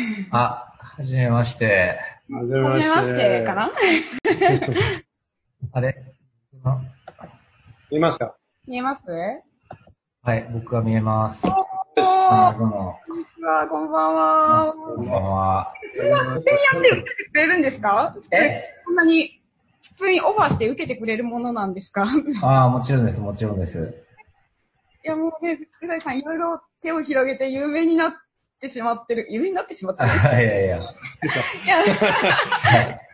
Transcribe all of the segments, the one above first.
あ、はじめまして。はじめはじめましてかな？あれ？あ見ますか？見えます？はい、僕は見えます。こんにちは、こんばんは。こんばんは。普通は普通にやって受けてくれるんですか？え？こんなに普通にオファーして受けてくれるものなんですか？いああ、もちろんです、もちろんです。や、もうね、福田さんいろいろ手を広げて有名になってしまってる。有名になってしまってる。あいやいや。いや、はい。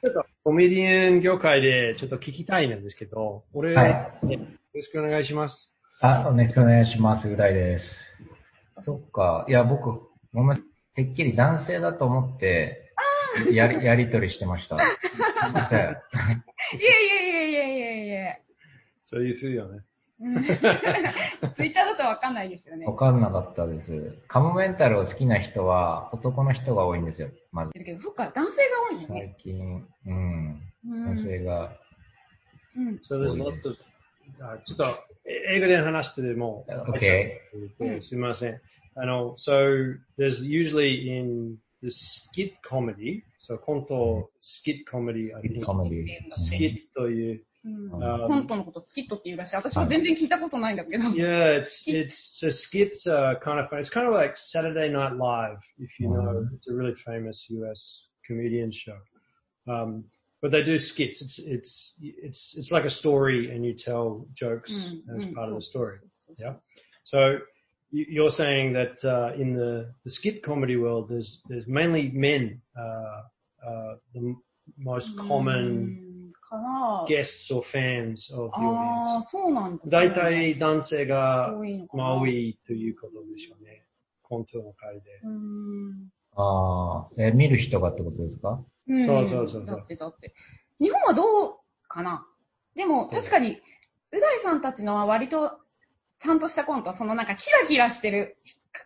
ちょっとコメディアン業界でちょっと聞きたいんですけど、俺、はいねよろしくお願いします。あ、お願いします、ぐらいです。そっか。いや、僕、ごめん、てっきり男性だと思って、やり、やりとりしてました。すいません。いやいやいやいやいやいや。そういうふうよね。うんツイッターだとわかんないですよね。わかんなかったです。カモメンタルを好きな人は男の人が多いんですよ、まず。だけど、そっか、男性が多いよね。最近、うん、うん男性が。うん。ですちょっとえ英語で話しても、Okay. うんすみません。あの、so there's usually in the skit comedy, so コント、skit comedy, I think, skit という、Yeah, it's it's so skits are kind of fun. It's kind of like Saturday Night Live, if you know. Mm. It's a really famous U.S. comedian show. Um, but they do skits. It's it's it's it's like a story, and you tell jokes mm, as mm, part of the story. Yeah. So you're saying that uh, in the, the skit comedy world, there's there's mainly men uh, uh, the most common かな guests or fans of the あ audience. あ、そうなんですね。大体男性が多いのかな。まあ多いということでしょうね。コントの会で。うん。ああ、え、見る人がってことですか？うんそうそうそうそうだってだって。日本はどうかな？でも、確かに、う大さんたちのは割と、ちゃんとしたコント、そのなんかキラキラしてる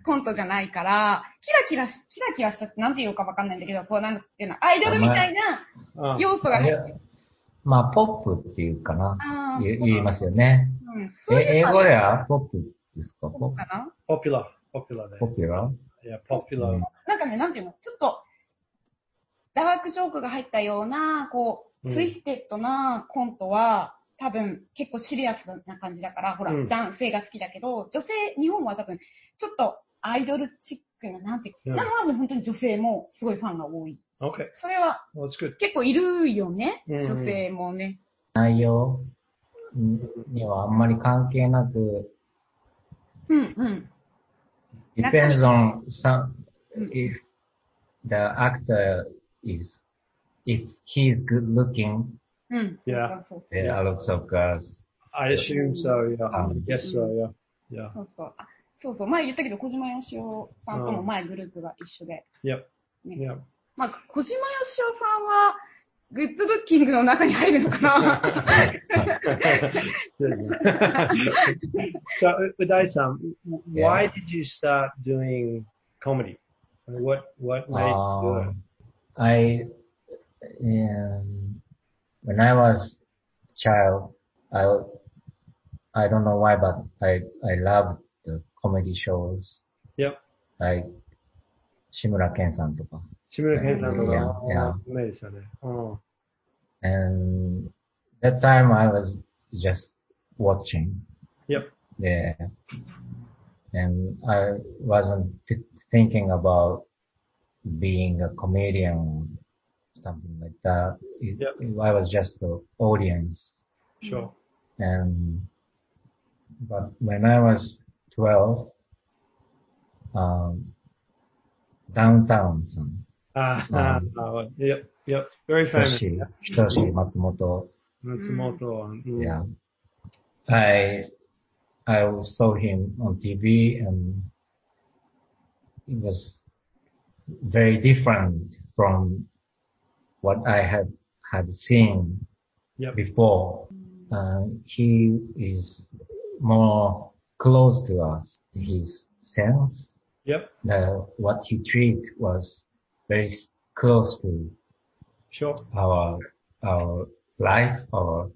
コントじゃないから、キラキラし、キラキラしたってなんて言うかわかんないんだけど、こうなんていうの、アイドルみたいなあ要素が入ってる。まあ、ポップっていうかな。言言いますよね。うん。え、英語ではポップですか？そポうかな？ポピュラー、ポピュラーで。ポピュラー？いや、ポピュラー。なんかね、なんていうの、ちょっと、ダークジョークが入ったような、こう、うんツイステッドなコントは、多分結構シリアスな感じだから、ほら、うん男性が好きだけど、女性、日本は多分、ちょっとアイドルチックな、なんていううんか、なのはもう本当に女性もすごいファンが多い。Okay, それは good. 結構いるよね、うん女性もね。内容にはあんまり関係なく、うんうん。depends on some, うん if the actor is, if he is good looking, うん。Yeah. そうそう there are lots of girls. I assume so, yeah. I Um, guess so, yeah. Yeah. そうそう。あそうそう。前言ったけど、小島よしおさんとも前グループが一緒で。Yep. ね Yep. まあ、小島よしおさんは、グッズブッキングの中に入るのかな so, Udai-san, why did you start doing comedy? What what made you do it? Um, I, um, when I was child, I, I don't know why, but I, I loved the comedy shows, Yep. like, 志村けんさんとか。志村けんさんとか Yeah, yeah. 有名ですよね。うん。 And that time I was just watching. Yep. Yeah. And I wasn't th- thinking about being a comedian, something like that. It, Yep. it- I was just the audience. Sure. And, but when I was 12, um, downtown さん、 Ah, Um, ah, ah, yep, yep. Very ひと famous. し、ひとし松本 Matsumoto. mm. Yeah. I I saw him on TV and it was very different from what I had had seen Yep. before. Uh, he is more close to us. His sense, Yep. the what he treat was very close to Sure. our our life or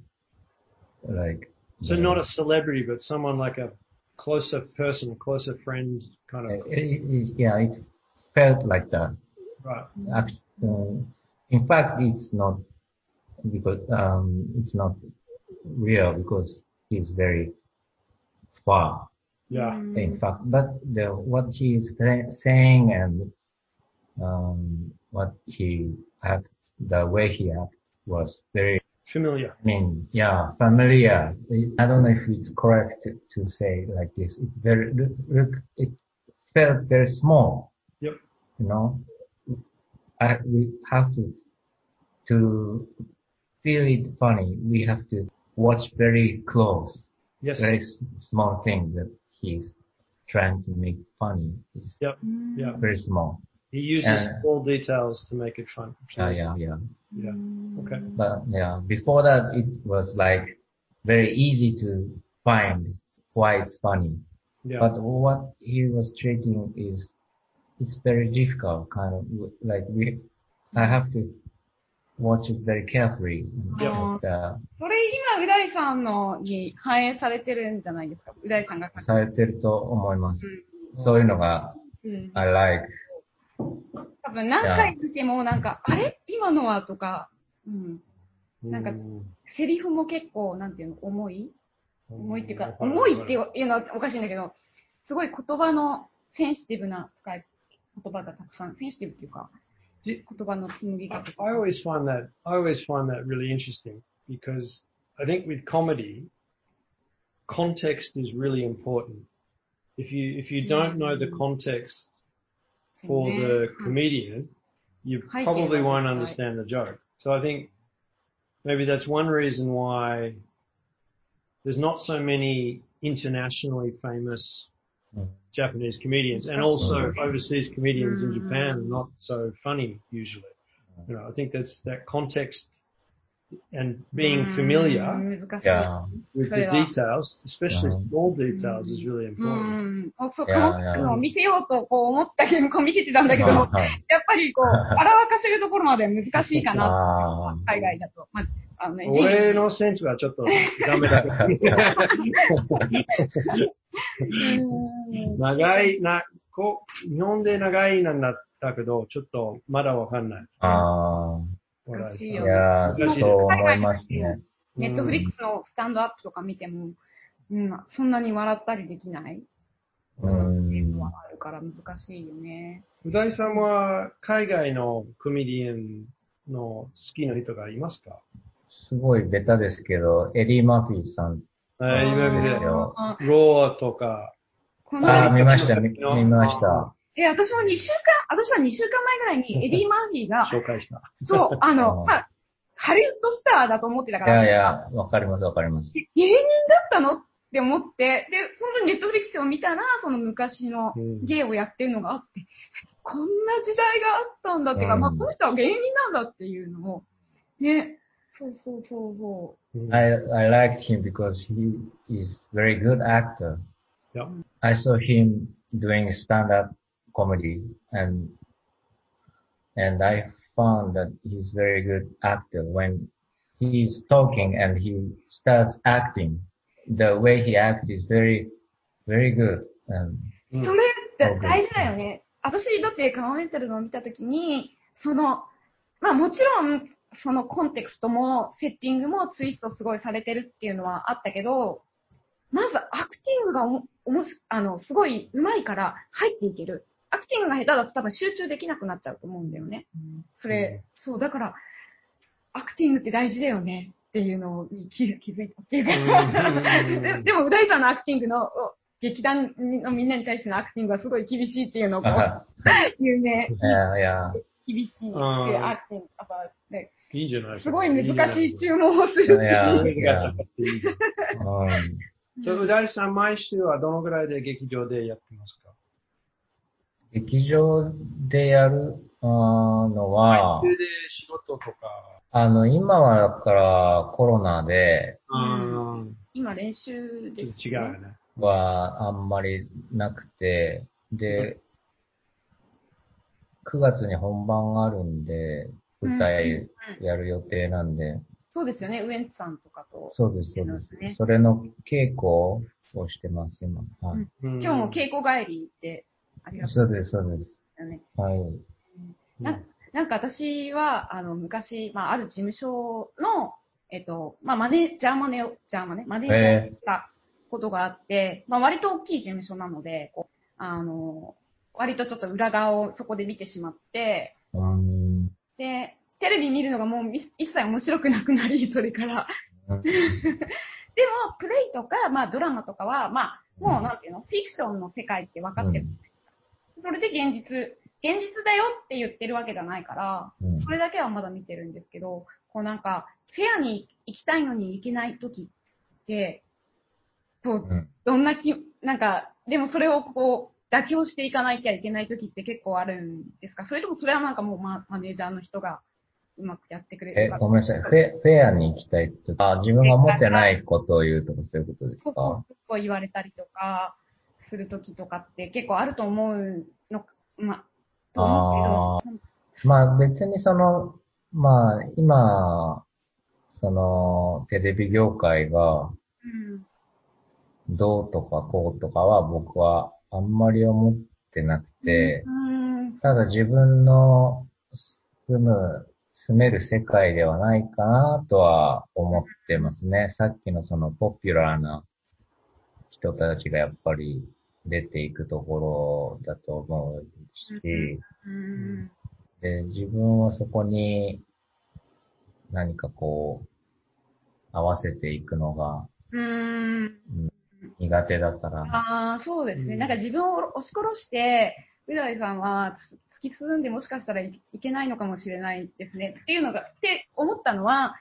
like So not a celebrity, but someone like a closer person, a closer friend, kind of. it- it- yeah, it's felt like that. Right. Act- uh, in fact, it's not because um, it's not real because he's very far. Yeah. In fact, but the what he is saying and um, what he act, the way he act was very. Familiar. I mean, yeah, familiar. I don't know if it's correct to, to say like this. It's very look, look. It felt very small. Yep. You know, I, we have to to feel it funny. We have to watch very close, Yes. very s- small thing that he's trying to make funny. It's Yep. Mm. Yeah. very small. He uses Uh, small details to make it fun. Yeah, yeah, yeah. Yeah. Okay. But yeah, before that it was like very easy to find why it's funny. Yeah. But what he was treating is, it's very difficult, kind of like we, I have to watch it very carefully. Yep. And, uh, それ今、う大さんのに反映されてるんじゃないですか。う大さんが書く。されてると思います。そういうのが、うん。 I like. 多分何回見てもなんか、あれ今のはとか、うん。なんかセリフも結構、なんていうの、重い重いっていうか、重いっていうのはおかしいんだけど、すごい言葉のセンシティブな使い、言葉がたくさん、センシティブっていうか、じ言葉の紡ぎ方。I always find that I always find that really interesting because I think with comedy, context is really important. If you if you don't know the context for the comedian, you probably won't Hi. understand the joke. So I think maybe that's one reason why there's not so many internationally famous Mm. Japanese comedians and also overseas comedians in Japan are not so funny usually. You know, I think that's that context and being うん familiar 難しい。Yeah. with the details, especially Mhm. small details, is really う important. そう、いやかのを見せようとこう思ったけど、こう見ててたんだけど、はいやっぱりこう、笑わかせるところまでは難しいかな、海外だと。まあ、あのね、俺のセンスはちょっとダメだけど。う ん長い、な、こう、日本で長いなんだったけど、ちょっとまだわかんない。あー。い難しいよやー、難しいそう思いますね。ネットフリックスのスタンドアップとか見ても、うん、そんなに笑ったりできないうん。のはあるから難しいよね。う大さんは海外のコメディアンの好きな人がいますか？すごいベタですけど、エディ・マフィーさん。えー、今見てローとか、あー、見ました、見見ました。え、私も2週間、私は2週間前ぐらいに エディ・マーフィーが、紹介した。そう、あの、うんまあ、ハリウッドスターだと思ってたかいやら、いや、わかります、わかります。芸人だったのって思って、で、そのネットフリックスを見たら、その昔のうん芸をやってるのがあって、こんな時代があったんだっていうか、うんまあ、この人は芸人なんだっていうのを、ね、そうそうそうそ I, I liked him because he is very good actor. Yeah. I saw him doing stand-up comedy and and I found that he's very good actor when he's talking and he starts acting. The way he acts is very, very good. And それって大事だよね。私、だってカモメンタルのを見たときに、その、まあもちろん、そのコンテクストもセッティングもツイストすごいされてるっていうのはあったけど、まずアクティングがおおもし、あの、すごい上手いから入っていける。アクティングが下手だと多分集中できなくなっちゃうと思うんだよね。それ、そう、だから、アクティングって大事だよねっていうのに気気づいたっていうか、ででも、う大さんのアクティングの、お劇団のみんなに対してのアクティングはすごい厳しいっていうのをこう uh, 有名、yeah, yeah. 厳しいっていううんアクティング、やっぱねいいん。じゃないすごい難しい注文をするっていやいう。Um, そう、う大さん、毎週はどのぐらいで劇場でやってますか？劇場でやるのは、で仕事とか。あの、今はだからコロナでうん。今練習ちょっです、と違うよね。はあんまりなくて、で、9月に本番があるんで、舞台やる予定なんで、そうですよね、ウエンツさんとかと。そうです、そうですそうですね。それの稽古をしてます、今。はいうん今日も稽古帰り行って、ありがとう。そうです、そうです。はい。ななんか私は、あの、昔、まあ、ある事務所の、えっと、まあ、マネ、ジャーマネを、ジャーマネマネージャーをしたことがあって、まあ、割と大きい事務所なので、こうあの、割とちょっと裏側をそこで見てしまって、うーん。で、テレビ見るのがもうみ一切面白くなくなり、それから。うんでも、プレイとか、まあ、ドラマとかは、まあ、もう、なんていうの、フィクションの世界って分かってる。それで現実、現実だよって言ってるわけじゃないから、うん。それだけはまだ見てるんですけど、こうなんか、フェアに行きたいのに行けない時って、とう、ん。どんなき、なんか、でもそれをこう、妥協していかなきゃいけない時って結構あるんですか？それともそれはなんかもうママネージャーの人がうまくやってくれえるか、ごめんなさい。フェフェアに行きたいって、あ、自分が思ってないことを言うとかそういうことですか？そうそう言われたりとか、する時とかって結構あると思うの、ま、と思うけど、まあ別にその、まあ今、その、テレビ業界がうん。どうとかこうとかは僕はあんまり思ってなくて、うん。ただ自分の住む、住める世界ではないかなとは思ってますね。さっきのそのポピュラーな人たちがやっぱり出ていくところだと思うし、うん。で、自分はそこに何かこう、合わせていくのがうん。苦手だから、ああ、そうですね。うんなんか自分を押し殺して、う大さんは突き進んでもしかしたらいいけないのかもしれないですね。っていうのが、って思ったのは、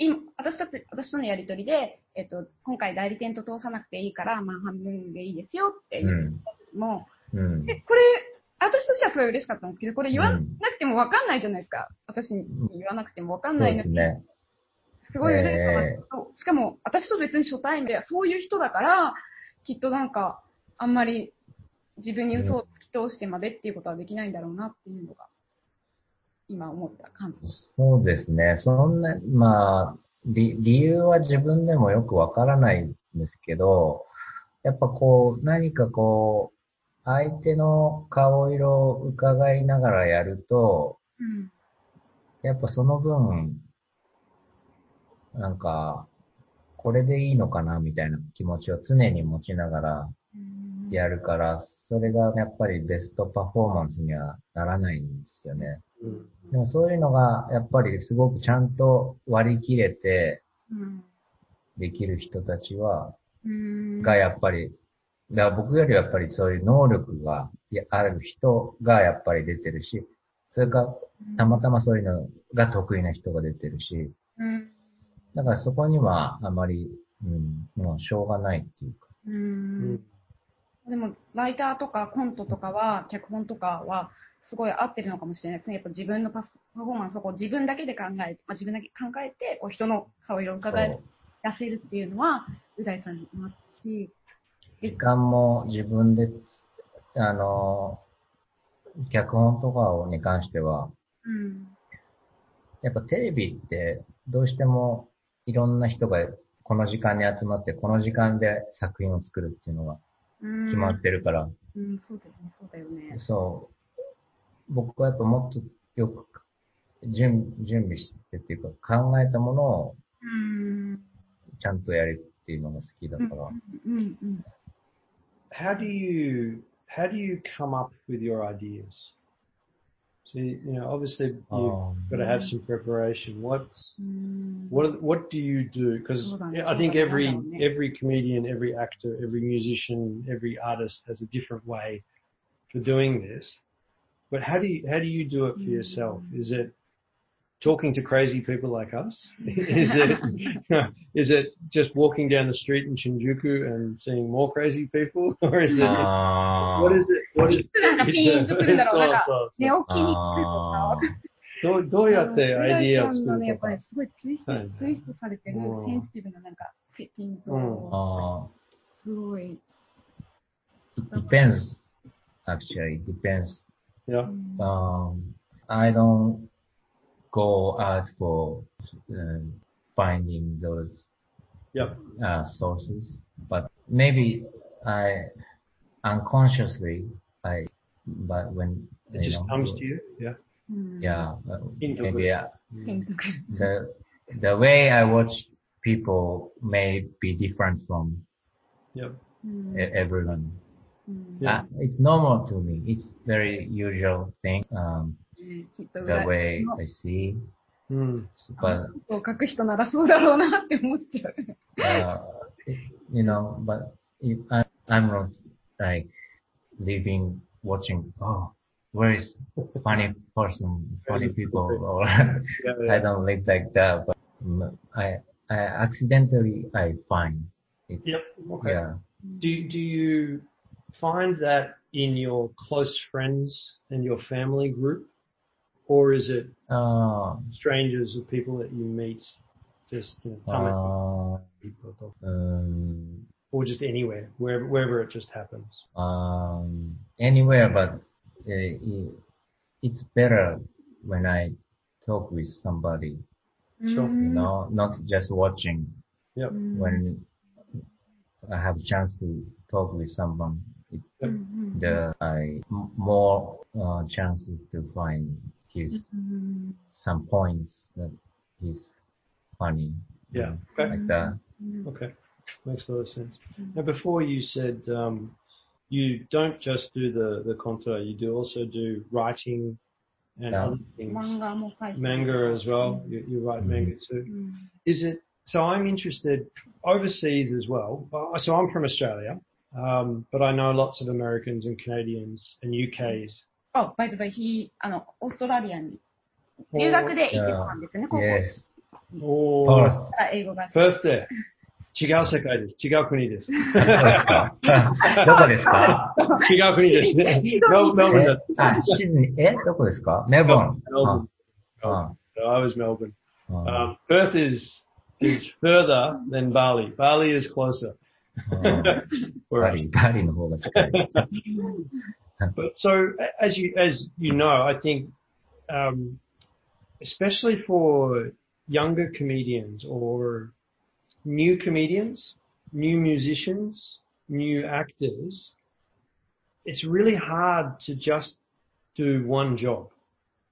今、私たち、私とのやりとりで、えっと、今回代理店と通さなくていいから、まあ半分でいいですよってう。言っん、た時も、うん、で、これ、私としてはすごい嬉しかったんですけど、これ言わなうん。くてもわかんないじゃないですか。私に言わなくてもわかんないのに、ですね。すごい嬉しかったしかも、私と別に初対面で、そういう人だから、きっとなんか、あんまり自分に嘘を突き通してまでっていうことはできないんだろうなっていうのが、今思った感じです。そうですね。そんな、まあ、理理由は自分でもよくわからないんですけど、やっぱこう、何かこう、相手の顔色を伺いながらやると、うん。やっぱその分、なんか、これでいいのかなみたいな気持ちを常に持ちながらやるから、それがやっぱりベストパフォーマンスにはならないんですよね。うんでもそういうのがやっぱりすごくちゃんと割り切れてうん。できる人たちは、うん。がやっぱり、だから僕よりやっぱりそういう能力がやある人がやっぱり出てるし、それかたまたまそういうのが得意な人が出てるし、うん。だからそこにはあまり、うん、もうしょうがないっていうか。う。うんんでも、ライターとかコントとかは、脚本とかは、すごい合ってるのかもしれないですね。やっぱ自分のパスパフォーマンスをこう自分だけで考えて、まあ、自分だけ考えて、こう人の顔色を伺い出せるっていうのは、う大さんにもあったし、時間も自分で、あの、脚本とかに関しては、うん。やっぱテレビってどうしてもいろんな人がこの時間に集まってこの時間で作品を作るっていうのがうん。決まってるから、うん、そうだよね、そうだよね。そう、僕はやっぱもっとよく準準備してっていうか考えたものをうん。ちゃんとやるっていうのが好きだうん、から、うん、うん。 How do you how do you come up with your ideas? So you know, obviously you've Um, got to have some preparation. What's うん。 what what do you do? Because Hold on, I think hold on, every hold on, yeah. every comedian, every actor, every musician, every artist has a different way for doing this. But how do you how do you do it for yourself? Is it talking to crazy people like us? is it is it just walking down the street in Shinjuku and seeing more crazy people, or is it あ what is it? What is なんかピーンとくるんだろう。なんか、そう寝そう起きに来るとか。どうどうやってアイディアをう作るとか大さんのねやっぱり。すごいツイスト、はいツイストされてるうんセンシティブななんか、セッティングうんを、あすごい。 it depends actually it depends Yeah. Um, I don't go out for um, finding those uh, sources, but maybe I unconsciously I but when it just comes to you, yeah. Yeah, uh, maybe Yeah. the the way I watch people may be different from yep. everyone. うん Yeah. Uh, it's normal to me. It's very usual thing. Um, ねきっと the 裏 way I see, Mm. but を書く人ならそうだろうなって思っちゃう。 uh, you know, but if I, I'm not like living watching. Oh, where is funny person, funny people, or Yeah, I yeah. don't live like that. But mm, I, I accidentally I find it. Yep. Okay. Yeah. Do do you find that in your close friends and your family group, or is it Uh, strangers or people that you meet just you know, come uh, people, um, or just anywhere, wherever wherever it just happens? um, anywhere, but uh, it's better when I talk with somebody, Sure. you know, not just watching. Yep. When I have a chance to talk with someone, Mm-hmm. the more uh, chances to find his mm-hmm. some points that he's funny. Yeah, okay. like that. Mm-hmm. Okay, makes a lot of sense. Mm-hmm. Now, before you said um, you don't just do the the contour, you do also do writing and yeah. other things. Manga, manga as well. You, you write mm. manga too. Is it? So I'm interested overseas as well. Uh, so I'm from Australia um, but I know lots of Americans and Canadians and UKs. あ、バイトバイ、ひ、あの、オーストラリアに留学で行ってたんですね、高校 Yes. Oh, Perth. から英語が。 Perth there. 違う世界です。違う国です。どこですかどこですか違う国ですね。メルメルボルンだえあ、シドニー、えどこですかメルボルン。 Melbourne. あ So I was Melbourne. あ Um, Perth is is further than Bali. Bali is closer. The hall. That's great. but so as you as you know, I think um, especially for younger comedians or new comedians, new musicians, new actors, it's really hard to just do one job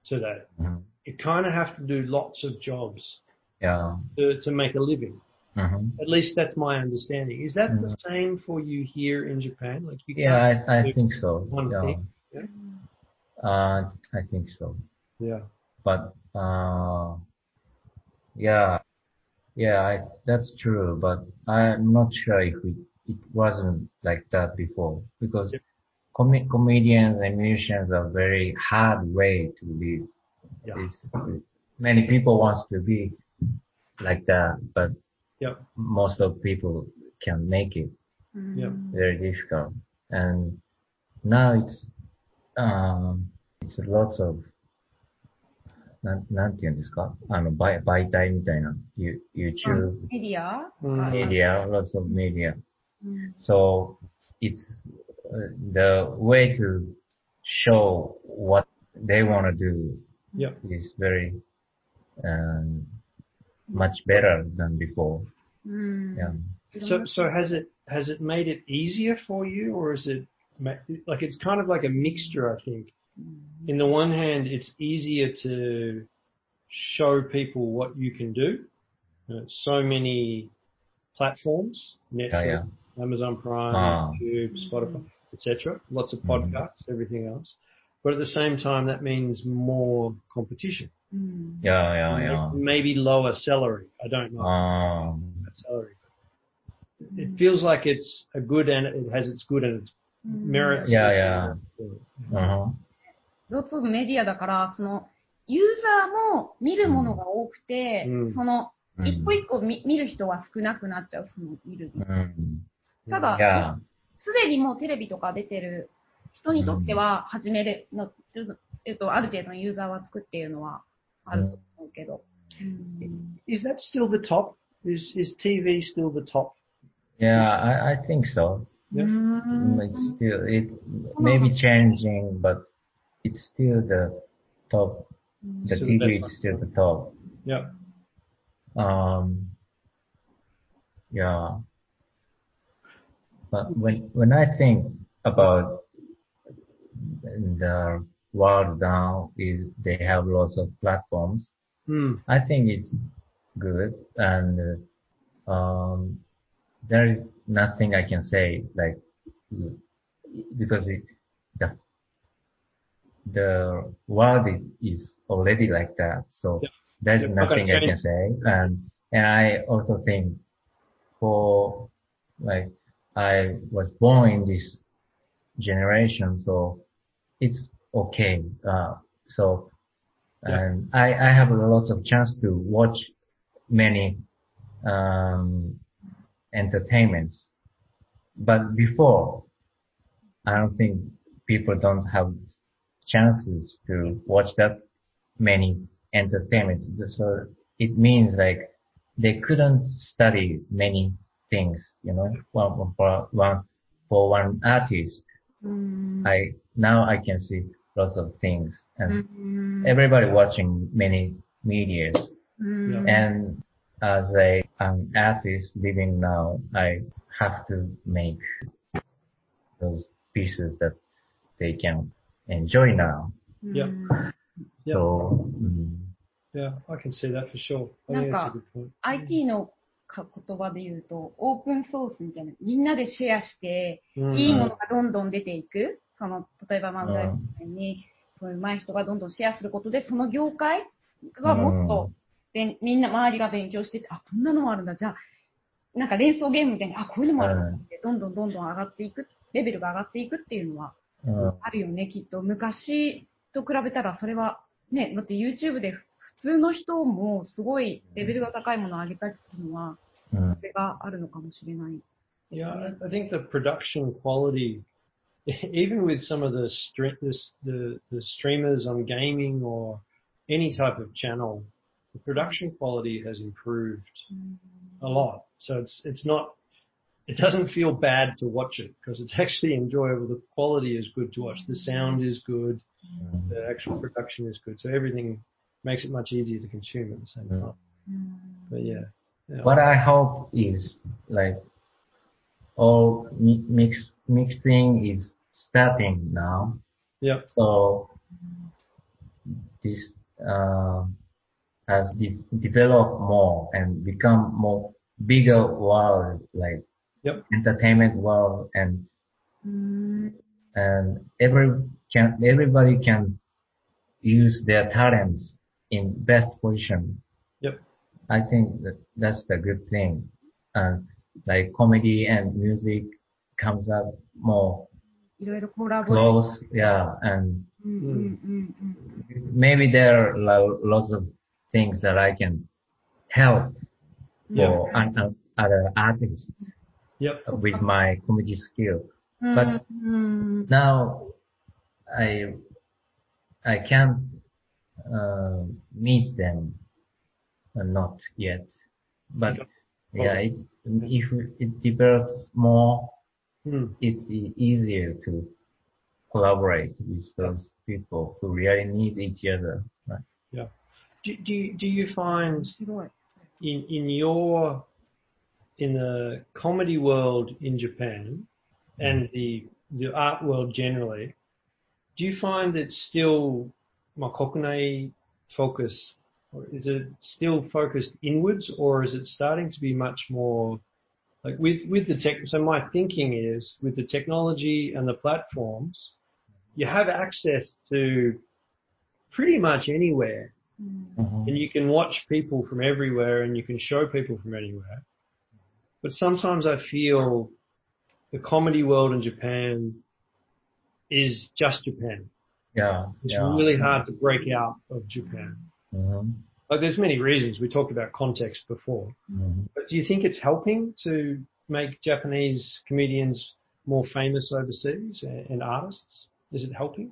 today. Mm-hmm. You kind of have to do lots of jobs yeah. to, to make a living. うん。At least that's my understanding. Is that the same for you here in Japan? Like you Yeah, I, I think so. one Yeah. thing. Yeah. Uh, I think so. Yeah. But, uh, yeah, yeah, I, that's true. But I'm not sure if it, it wasn't like that before because Yep. com- comedians and musicians are very hard way to live. Yeah. It's, many people wants to be like that, but Yep. most of people can make it. うん Yeah. very difficult. And now it's, um, it's lots of, なん、なんて言うんですかあの、媒媒体みたいな、You- YouTube, メディアうんあ media, lots of media. うん So it's uh, the way to show what they want to do Yep. is very, um, much better than before. うん。Yeah. So, so has it has it made it easier for you, or is it like it's kind of like a mixture? I think. In the one hand, it's easier to show people what you can do. Uh, so many platforms, Netflix, Yeah, yeah. Amazon Prime, Ah. YouTube, Spotify, etc. Lots of Mhm. podcasts, everything else. But at the same time, that means more competition. うん。Yeah, yeah, yeah. Maybe lower salary. I don't know. Um, salary. It feels like it's a good and it has its good and its うん merits. yeah, yeah. Uh-huh. ロツオブメディアだから、その、ユーザーも見るものが多くて、うんその、うん一個一個見見る人は少なくなっちゃう、その見る。うん。ただ.すでにもうテレビとか出てる人にとっては、始めるの、ちょっとえっと、ある程度のユーザーはつくっていうのは あると思うけど。うん Is that still the top? Is is TV still the top? Yeah, I, I think so. う Yeah. ん Mm, It's still, it may be changing, but it's still the top. The Still TV the is best still the top. Yeah. Um, yeah. But when, when I think about the world now is they have lots of platforms. Hmm. I think it's good and um, there is nothing I can say like because it, the the world is, is already like that. So Yeah. there's Yeah, nothing I can say. And and I also think for like I was born in this generation, so it's okay. Uh, so Yeah. and I I have a lot of chance to watch many um entertainments. But before, I don't think people don't have chances to watch that many entertainments. So it means like they couldn't study many things, you know, one, one for one, for one artist. うん。I, now I can see lots of things う and ん。 everybody watching many medias. うん。 And as a an artist living now, I have to make those pieces that they can enjoy now. Yeah. うん Yeah. So, mm, Yeah, I can see that for sure. I think that's a なんか good point. IT のか言葉で言うと、オープンソースみたいな、みんなでシェアして、うんいいものがどんどん出ていく。 その、例えば漫才うんみたいに、そういう上手い人がどんどんシェアすることで、その業界がもっと、でみんな周りが勉強してて、あ、こんなのもあるんだ。じゃあ、なんか連想ゲームみたいに、あ、こういうのもあるんだって、どんどんどんどん上がっていく、レベルが上がっていくっていうのは mm, あるよね、きっと。昔と比べたらそれは、ね、だって YouTube で普通の人もすごいレベルが高いものを上げたりするのは、mm, それがあるのかもしれない。Yeah, I think the production quality, even with some of the, stre- the, the the streamers on gaming or any type of channel, the production quality has improved a lot. So it's it's not, it doesn't feel bad to watch it because it's actually enjoyable. The quality is good to watch. The sound is good. mm. The actual production is good. So everything makes it much easier to consume at the same time. But yeah. yeah. What I hope is like all mix mixing is starting now. Yep. So this uh, has de- developed more and become more bigger world like Yep. entertainment world and うん。and every can everybody can use their talents in best position. Yep. I think that that's the good thing. And like comedy and music comes up more close. Yeah, and maybe there are lots of things that I can help for other artists with my comedy skill. Mm-hmm. But now I I can't uh, meet them, uh, not yet. But yeah, it, if it develops more, hmm. it's easier to collaborate with those people who really need each other. Right? Yeah. Do, do, you, do you find in, in your, in the comedy world in Japan and the, the art world generally, do you find that still Makokunai focus is it still focused inwards, or is it starting to be much more like with with the tech? So my thinking is with the technology and the platforms, you have access to pretty much anywhere mm-hmm. うん。and you can watch people from everywhere and you can show people from anywhere. But sometimes I feel the comedy world in Japan is just Japan. Yeah. It's yeah. really hard to break out of Japan. Mhm, Like there's many reasons. We talked about context before. mhm. But do you think it's helping to make Japanese comedians more famous overseas and, and artists? Is it helping?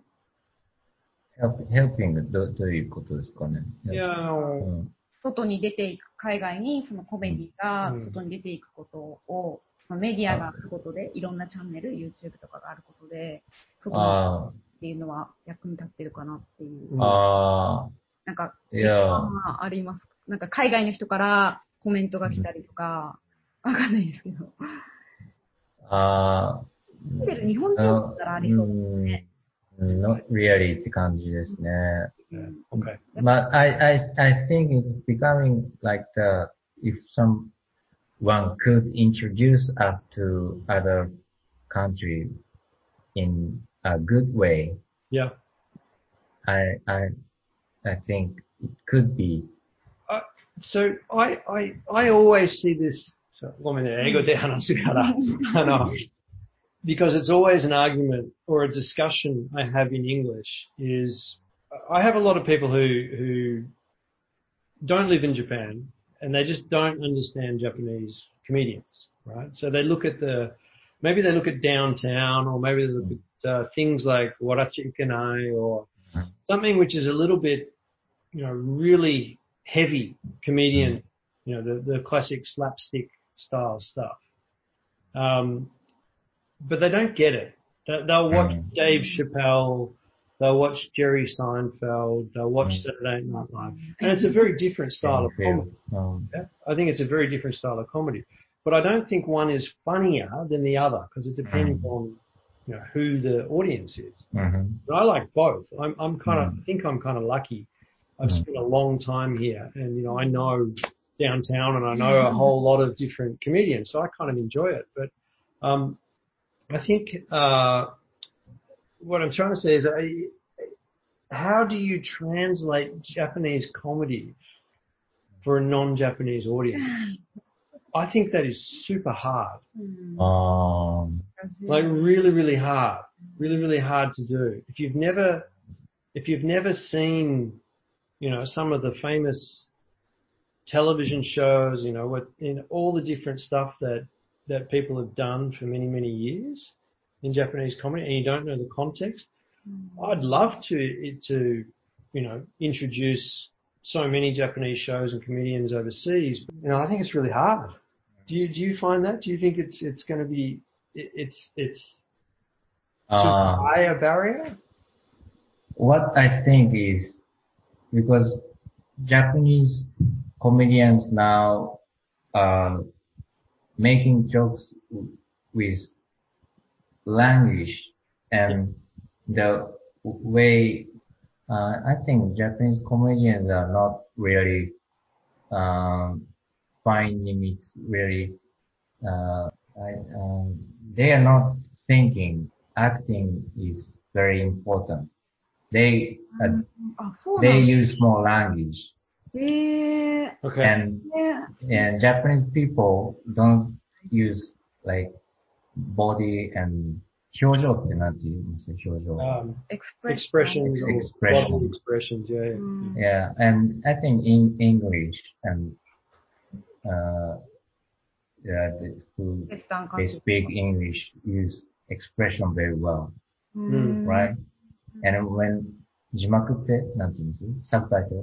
Help, helping どどういうことですかね。Yeah. うん外に出ていく、海外にそのコメディがうん外に出ていくことを、そのメディアがあることで、いろんなチャンネル、YouTube とかがあることで、外にあっていうのは役に立ってるかなっていう。うんあ、あなんか、いやあります。なんか海外の人からコメントが来たりとか、わかんないですけど。あ、あ見てる日本人だったらありそうですね。うん not really って感じですね。Yeah. Okay. But I, I, I think it's becoming like the, if someone could introduce us to other country in a good way, Yeah. I, I, I think it could be. Uh, so I, I I always see this. So, because it's always an argument or a discussion I have in English is I have a lot of people who who don't live in Japan and they just don't understand Japanese comedians, right? So they look at the maybe they look at downtown or maybe they look at uh, things like warachi ikanai or mm-hmm. something which is a little bit you know, really heavy comedian, you know, the, the classic slapstick style stuff. Um, but they don't get it. They- They'll watch Mm. Dave Chappelle, they'll watch Jerry Seinfeld, they'll watch Mm. Saturday Night Live, and it's a very different style of comedy. Um, Yeah, I think it's a very different style of comedy. But I don't think one is funnier than the other because it depends on you know who the audience is. mhm. But I like both. I'm I'm kind of Mm. I think I'm kind of lucky. I've Mm. spent a long time here, and you know I know downtown, and I know a whole lot of different comedians, so I kind of enjoy it. But um, I think uh, what I'm trying to say is, I, how do you translate Japanese comedy for a non-Japanese audience? I think that is super hard. Um, like really really hard really really hard to do if you've never if you've never seen you know some of the famous television shows you know what in all the different stuff that that people have done for many many years in Japanese comedy and you don't know the context. I'd love to to you know introduce so many Japanese shows and comedians overseas you know I think it's really hard. Do you do you find that? Do you think it's it's going to be it, it's it's too uh, high a barrier. what I think is because Japanese comedians now are making jokes with language and the way uh, I think Japanese comedians are not really um, finding it really uh, I, um, they are not thinking acting is very important. They uh, あ、そうな they んだ。 use more language へえ Okay. and ね and Japanese people don't use like body and 表情ってなんて言います表情 um, エクスプレッション。 expressions, or Expression. bodily expressions. Yeah. yeah. うん Yeah, and I think in English and uh, yeah, the, who ペスタン関 they 係 speak English use expression very well, うん right? And when 字幕ってなんて言うんです Subtitles,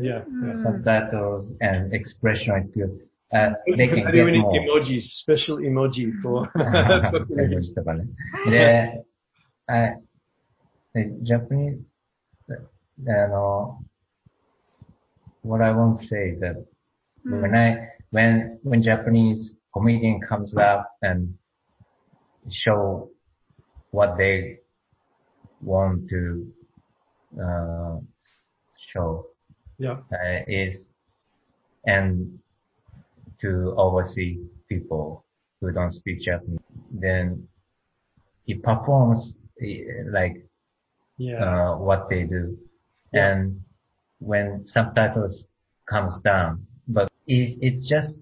Yeah, yeah. うん subtitles and expression is good. Uh, they can I do get any more. emojis, special emoji for. 絵文字とかね。で、I, the Japanese, あの、what I want to say is that うん when I, when, when Japanese comedian comes up and show what they want to, uh, show, yeah. uh, is, and to oversee people who don't speak Japanese, then he performs like Yeah. uh, what they do. Yeah. And when subtitles comes down, but it, it's just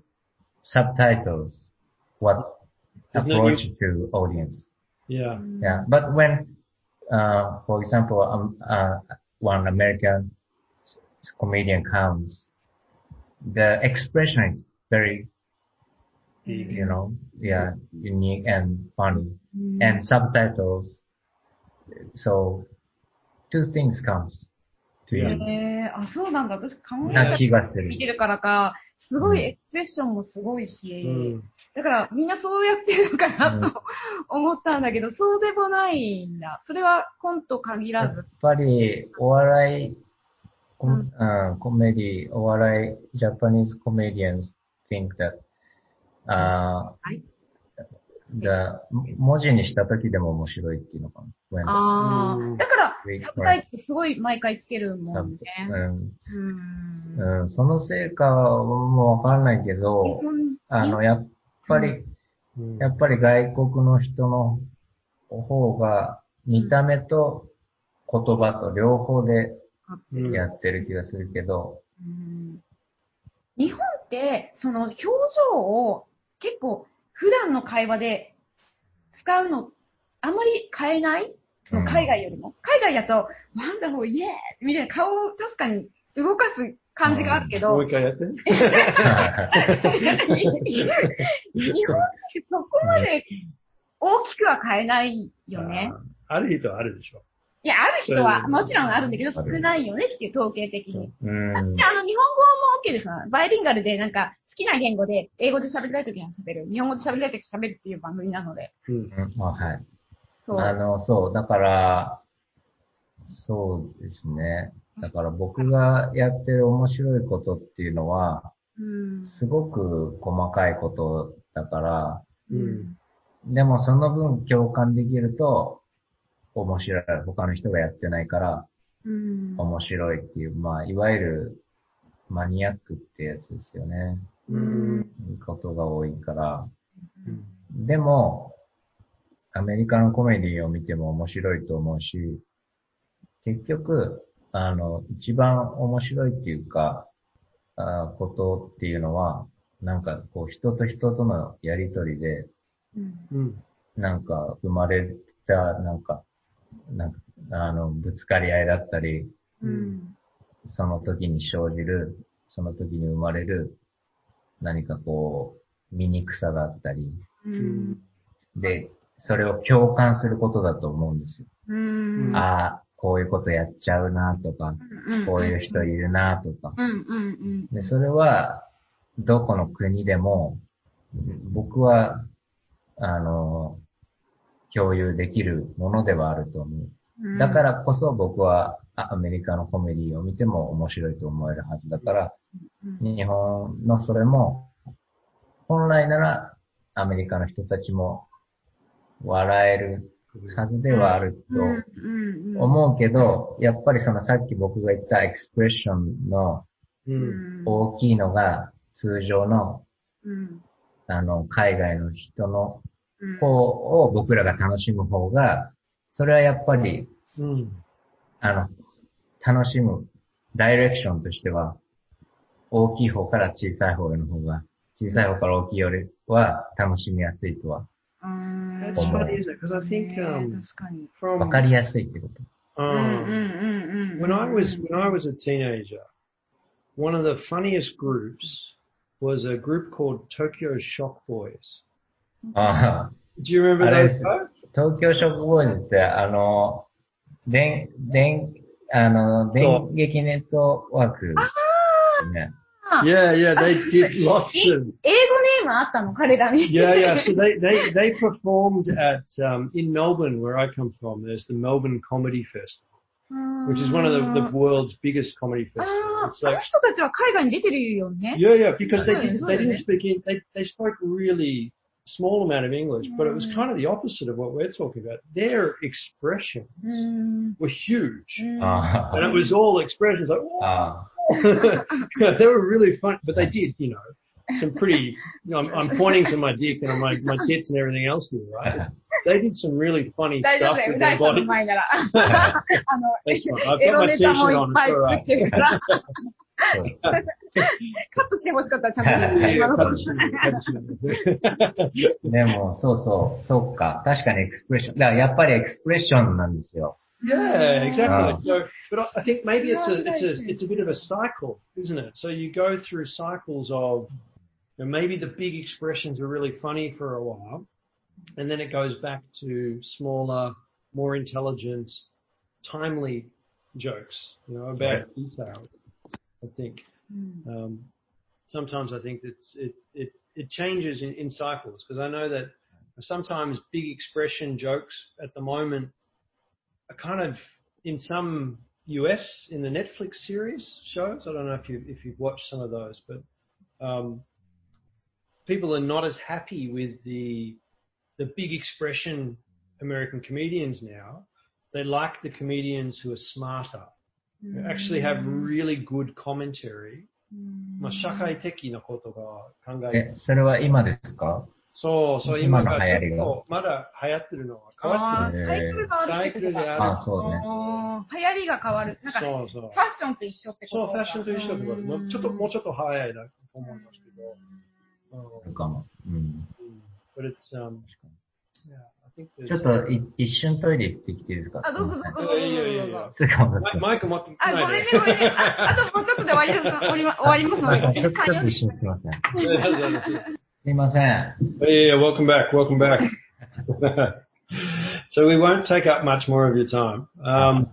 subtitles, what There's no approach to audience. yeah. Yeah, but when, uh, for example, um, uh, one American comedian comes, the expression is very, you know, yeah, unique and funny, うん and subtitles. So, two things comes to へ you. えあ、そうなんだ。私、考えなた気がする見。てるからか、 すごいエクスプレッションもすごいし、Mm. だからみんなそうやってるのかなと 思ったんだけど、そうでもないんだ。それはコント限らず。やっぱり、お笑い、コうんうんコメディ、お笑い、Japanese comedians think that, あはい文字にした時でも面白いっていうのかな。ああ。うん。だから、we サブタイトルすごい毎回つけるもんね。うん。うん。うん、そのせいかもわかんないけ日ど、本あの、やっぱり、うん。やっぱり外国の人の方が見た目と言葉と両方でうんやってる気がするけど、うん。日本って、その表情を結構普段の会話で使うの、あんまり変えないその海外よりも。海外だと、ワンダフォー、イエーイみたいな顔を確かに動かす感じがあるけど、もう一回やって。日本ってそこまで大きくは変えないよね。ある人はあるでしょ。いや、ある人はもちろんあるんだけど、少ないよねっていう統計的に。うんで、あの、日本語も OK ですよ。バイリンガルでなんか、好きな言語で、英語で喋りたいときは喋る。日本語で喋りたいときは喋るっていう番組なので。うん。うんあはい。そう。あの、そう、だから、そうですね。だから僕がやってる面白いことっていうのは、うん。すごく細かいことだから、うんでもその分共感できると面白い。他の人がやってないからうん。面白いっていう、まあ、いわゆるマニアックってやつですよね。うん。ことが多いから。うんでも、アメリカのコメディを見ても面白いと思うし、結局、あの、一番面白いっていうか、あーことっていうのは、なんかこう人と人とのやりとりで、うん。うん。なんか生まれた、なんか、なんか、あの、ぶつかり合いだったり、うん。その時に生じる、その時に生まれる、何かこう、醜さだったり、うん。で、それを共感することだと思うんですよ。うん。ああ、こういうことやっちゃうなとか、うんこういう人いるなとか。うんうんうん。で、それは、どこの国でも、僕は、あの、共有できるものではあると思う。うんだからこそ僕はあアメリカのコメディを見ても面白いと思えるはずだから、うん日本のそれも、本来ならアメリカの人たちも笑えるはずではあると思うけど、やっぱりそのさっき僕が言ったエクスプレッションのうん。大きいのが通常のうんあの海外の人のうん方を僕らが楽しむ方が、それはやっぱりうん。あの、楽しむダイレクションとしては、大きい方から小さい方への方が、小さい方から大きいよりは楽しみやすいとは、うん That's funny, isn't it? Because I think ね um, 確かに。 from わかりやすいってこと。うんうん um, うんうん。 when I was when I was a teenager, one of the funniest groups was a group called Tokyo Shock Boys. ああ Do you remember あれ those です guys? 東京ショックボーイズって、あの、電、電、あの、電撃ネットワークです ね。 Yeah, yeah, they did lots of 英語ネームあったの彼らに。 yeah, yeah. So they, they, they performed at um, in Melbourne, where I come from. There's the Melbourne Comedy Festival, which is one of the, the world's biggest comedy あ festivals. あ、 It's あの like 人たちは海外に出てるよね。 yeah, yeah, because they Yeah, didn't it's they really- didn't speak in they they spoke really small amount of English, but it was kind of the opposite of what we're talking about. Their expressions うん。 were huge, あ and it was all expressions like. "Whoa." あ They were really fun, but they did, you know, some pretty. You know, I'm, I'm pointing to my dick and my my tits and everything else here, right? They did some really funny stuff with their bodies. That's fine. I've エ got ロ my t-shirt い on. It's 作 alright. ってるから、そうカットしてほしかったらちゃんと今のでも、そうそう、そうか。確かにエクスプレッション。だからやっぱりエクスプレッションなんですよ。Yeah, exactly. Ah. So, but I I think maybe it's a it's a it's a bit of a cycle, isn't it? So you go through cycles of you know, maybe the big expressions are really funny for a while, and then it goes back to smaller, more intelligent, timely jokes, you know, about detail. I think うん um, sometimes I think it's it it it changes in, in cycles because I know that sometimes big expression jokes at the moment are kind of in some US in the Netflix series shows. I don't know if you if you've watched some of those, but um, people are not as happy with the the big expression American comedians now they like the comedians who are smarter, う who ん actually have really good commentary. うんまあ、社会的なことが考ええ、それは今ですか そうそう、今が流行りがまだ流行ってるのは変わってる。サイクルがあるサイクルである。あ、そうね。流行りが変わる。なんか、フそうそうァッ。ションと一緒ってことそう、ファッションと一緒ってこと。もうちょっと、もうちょっと早いだと思いますけど。あるかも。うん。うん But it's, um, yeah, ちょっとい一瞬トイレ行ってきていいですか？あ、どうぞどうぞ。いやいやいやすいまマイマイク持ってあ、ごめんね、ごめんね。ああともうちょっとで終わります終わりま終わりますので。せん。ちょっとちょっと一瞬すいません。ね。すいません。 Yeah, yeah, welcome back, welcome back. so we won't take up much more of your time. Um,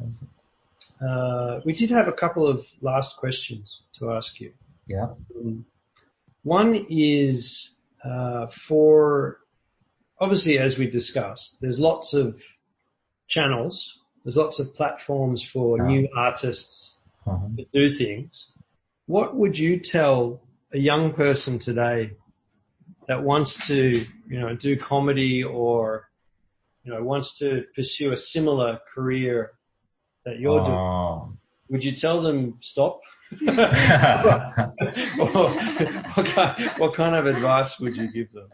uh, we did have a couple of last questions to ask you. いや、 Um, One is uh, for obviously, as we discussed, there's lots of channels, there's lots of platforms for Yeah. new artists うん to do things. What would you tell a young person today that wants to, you know, do comedy or, you know, wants to pursue a similar career that you're oh. doing, would you tell them stop? what, kind, what kind of advice would you give them?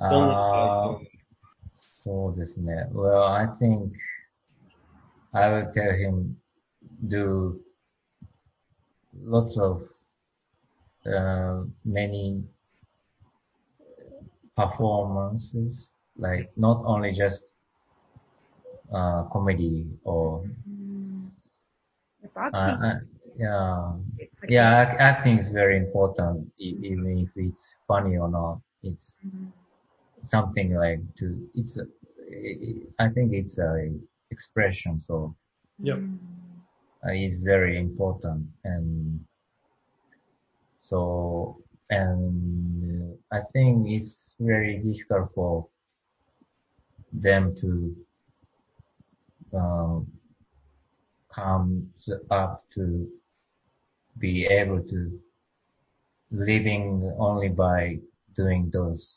Uh, so this net. Well, I think I would tell him do lots of uh, many performances, like not only just uh, comedy or. Mm. Uh, uh, yeah, yeah, acting is very important. Mm. Even if it's funny or not, it's mm-hmm. something like to. It's, a, it, I think it's a expression. So, yeah, mm. uh, it's very important and so and I think it's very difficult for them to um, come up to be able to living only by doing those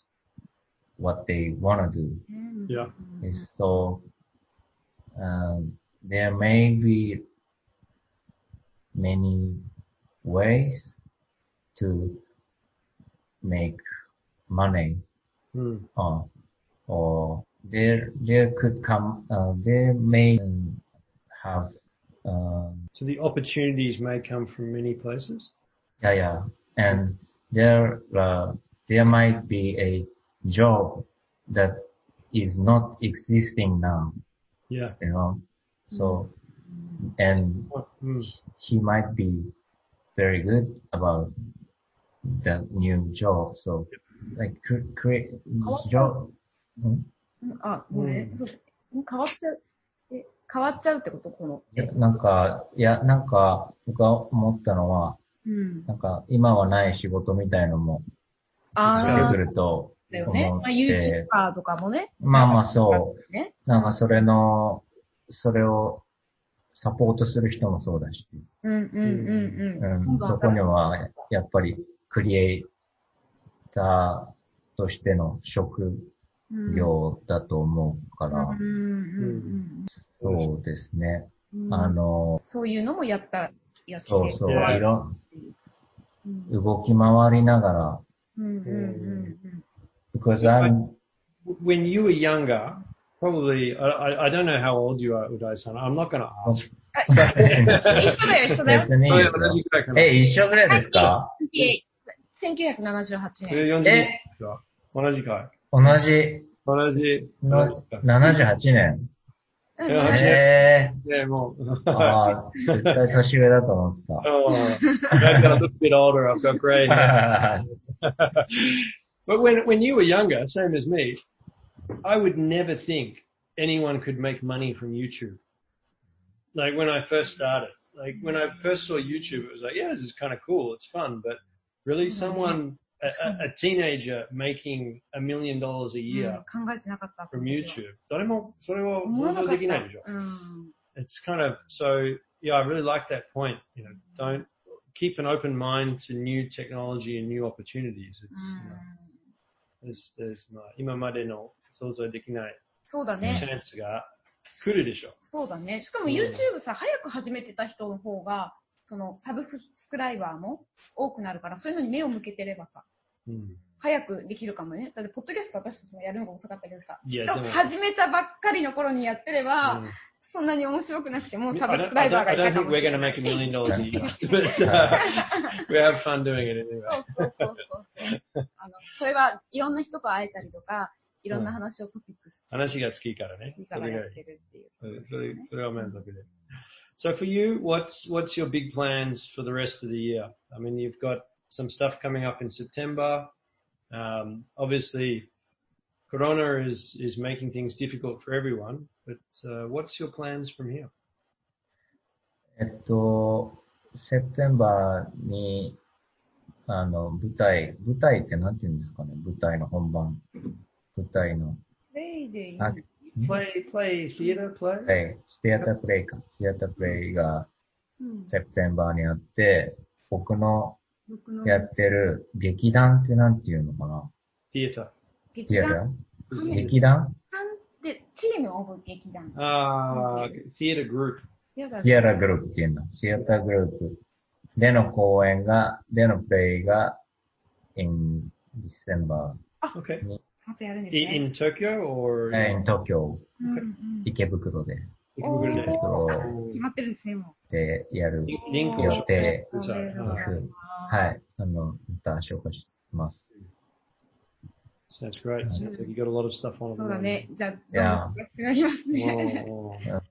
what they want to do Yeah. is so um, there may be many ways to make money Hmm. uh, or there there could come uh, there may have um, So the opportunities may come from many places. yeah yeah and there uh, there might be a job that is not existing now Yeah. you know so and Hmm. he might be very good about the new job. So, like, cre- create job? ん？あ、ごめん。変わっちゃう。え、変わっちゃうってこと？この。いやなんか、いや、なんか、僕が思ったのは、うん。なんか、今はない仕事みたいのも出てく、るとだよね。まあ、YouTuber とかもね。まあまあそう、ね。なんかそれの、それをサポートする人もそうだし、うんうんうんうん。うん、そこには、やっぱり、クリエイターとしての職業だと思うから、そうですね。うん。あの、そういうのもやった、やってそうそう.いろ、うん動き回りながら、うんうんうん because I'm, When you were younger, probably, I, I, don't know how old you are, Udai-san. I'm not going to ask. あ一緒だよ、一緒だよ。え、一緒ぐらいですか？1978年。 40え同じかい。同じ同じ。の78年。うんいやえね、もう。ー、ああ、絶対年上だと思って Oh, I've got a little bit older. I've got grey hair. た。 But when when you were younger, same as me, I would never think anyone could make money from YouTube. Like when I first started, like when I first saw YouTube, it was like, yeah, this is kind of cool. It's fun, but really, someone, a, a, a teenager making a million dollars a うん year 考えてなかった。 from YouTube, 誰もそれは思わなかった想像できないでしょ。うん。 it's kind of so yeah i really like that point you know don't keep an open mind to new technology and new opportunities it's う you know, ん there's there's まあ今までの想像できないそうだチね。ャンスが 来るでしょ。そうだね。しかもうん YouTube さ、早く始めてた人の方が、 そのサブスクライバーも多くなるから、そういうのに目を向けてればさ、うん。早くできるかもね。だって、ポッドキャスト私たちもやるのが遅かったけどさ、きっといや始めたばっかりの頃にやってれば、うんそんなに面白くなくても、サ I ブ don't, スクライバーが I い don't たか think も we're しれ going to ない。make a million dollars a year, but uh, we have fun doing it anyway. そうそうそうそうあの、それはいろんな人と会えたりとか、いろんな話をトピックス話が好きからね。いいからやってるっていう。それそれは満足で。So for you, what's what's your big plans for the rest of the year? I mean, you've got some stuff coming up in September. Um, obviously, Corona is is making things difficult for everyone. But uh, what's your plans from here? えっと、セプテンバーに、あの、舞台、舞台ってなんて言うんですかね舞台の本番。舞台の。レイでいいあ Play, play, theater, play? プレイ、シアタープレイか。シアタープレイがうんセプテンバーにあって、僕のやってる劇団ってなんていうのかな？劇シアタ団ー劇団？で、チームオブ劇団。Uh, theater group. シアターシアターグループっていうの。シアターグループでの公演が、でのプレイが、in December Okay. またやるんです In, ね。in Tokyo or えー東京、うんうん池袋で、池袋決まってるんですね、もでやるリリンクを予定はい。あの、また紹介します。Sounds great. Sounds like you got a lot of stuff on at the そうだ moment. ね。じゃやもよろしくお願いしますね。Oh,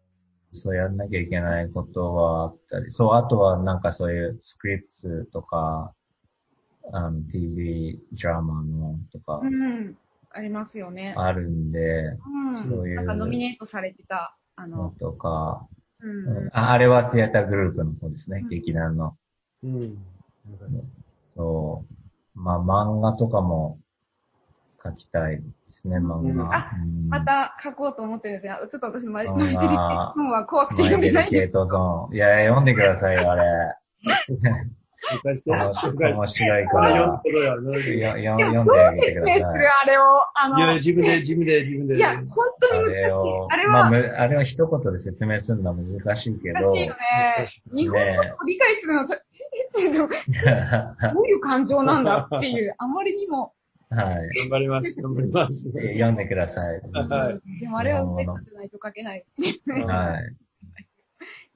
そうやんなきゃいけないことはあったり、そう、あとはなんかそういうスクリプトとか、あの、TV ドラマのとかうん。ありますよね。あるんで、うん。そういうなんかノミネートされてた、あのの、とか、うん。うんああれはシアターグループの方ですねう、ん劇団の。mm. そう。まあ、漫画とかも書きたいですね、漫うん画。あうんまた書こうと思ってるんですが、ちょっと私、マイうんマイデリケあー本は怖くてマイ読めないんでデリケートゾーン。いや、読んでくださいよ、あれ。紹介して。紹介面白いからん。でよねよよでも、読んどうであげてください。あれを、あの、いや、い自分で、自分で、自分で。や、本当あに難しい。れを、あれは、まあれを一言で説明するのは難しいけど、難しいよね。日本語を理解するのどういう感情なんだっていう、あまりにも、はい。頑張ります。頑張ります。読んでください。はい。でもあれは上手じゃないと書けないはい。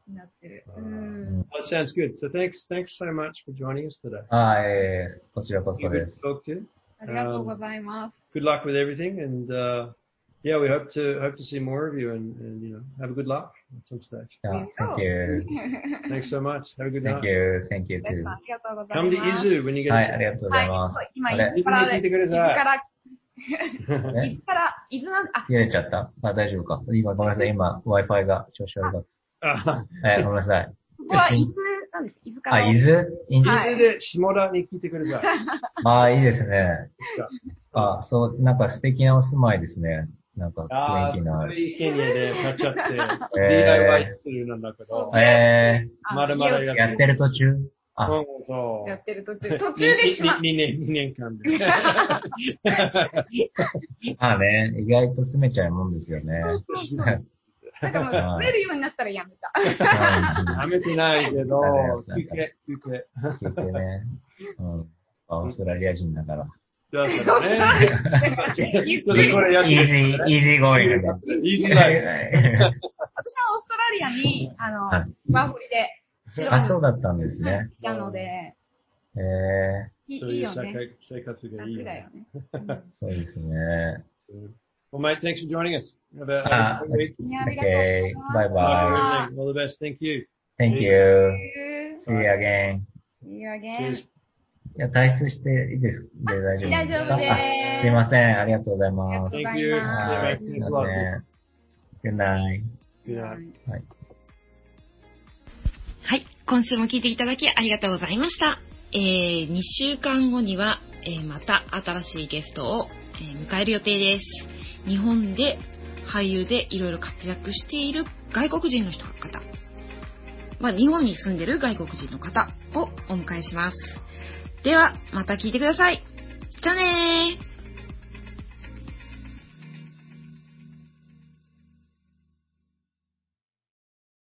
になってる。ううんん。 That sounds good. So thanks, thanks so much for joining us today. あえー、こちらこそ Good で to す。 talk to you. ありがとうございます。 Good luck with everything, and uh, yeah, we hope to hope to see more of you, and, and you know, have a good laugh at some stage. Yeah, thank you. Thanks so much. Have a good Thank night. you. Thank you 皆 too. さんありがとうござい Come to ます。 Izu when you get は a い、ありがとうございます。はい、今、あ伊れ豆から、聞いてくだ伊さい豆から、え伊豆から、伊豆なん、あ、切れちゃったあ、大丈夫か。今、ごめんなさい。今、Wi-Fi が調子悪かっ Ah, た。えー、ごめんなさい。ここは伊豆なんです。伊豆から。あ、伊豆？いいんではい伊豆で下田に聞いてください。あ、いいですね。あ、そう、なんか素敵なお住まいですね。なんかああ、雰囲気のある。いいケニアで買っちゃって、えー DIY してるなんだけど、えあまだまだ家をー、やってる途中？あ、そうそう。やってる途中。途中でしま2年、2年間で。まあね、意外と住めちゃうもんですよね。なんかもう滑るようになったらやめた。やめてないけど、休憩、休憩。聞いてね。うん。オーストラリア人だから。それこれやってイーるジー、イージーゴーイングだ。イージーライフ。私はオーストラリアに、あの、はいワーホリで、あ、そうだったんですね。来たので、ええいいそういう社いいよね。会生活がいいそうですね。Well, mate, thanks for joining us. Have a, Ah, have a great week. うんありがとうござい Okay, ます。bye bye. All the best. Thank you. Thank you. See you again. See you again. Cheers. いや、退出していいですで大丈夫ですか大丈夫ですあすいません。ありがとうございます。Thank い you. はい、すいま.せん。Good night. Good night. はい。はい。今週も聞いていただきありがとうございました。えー、2週間後には、えーまた新しいゲストを、えー迎える予定です。日本で俳優でいろいろ活躍している外国人の人方。まあ、日本に住んでる外国人の方をお迎えします。では、また聞いてください。じゃあねー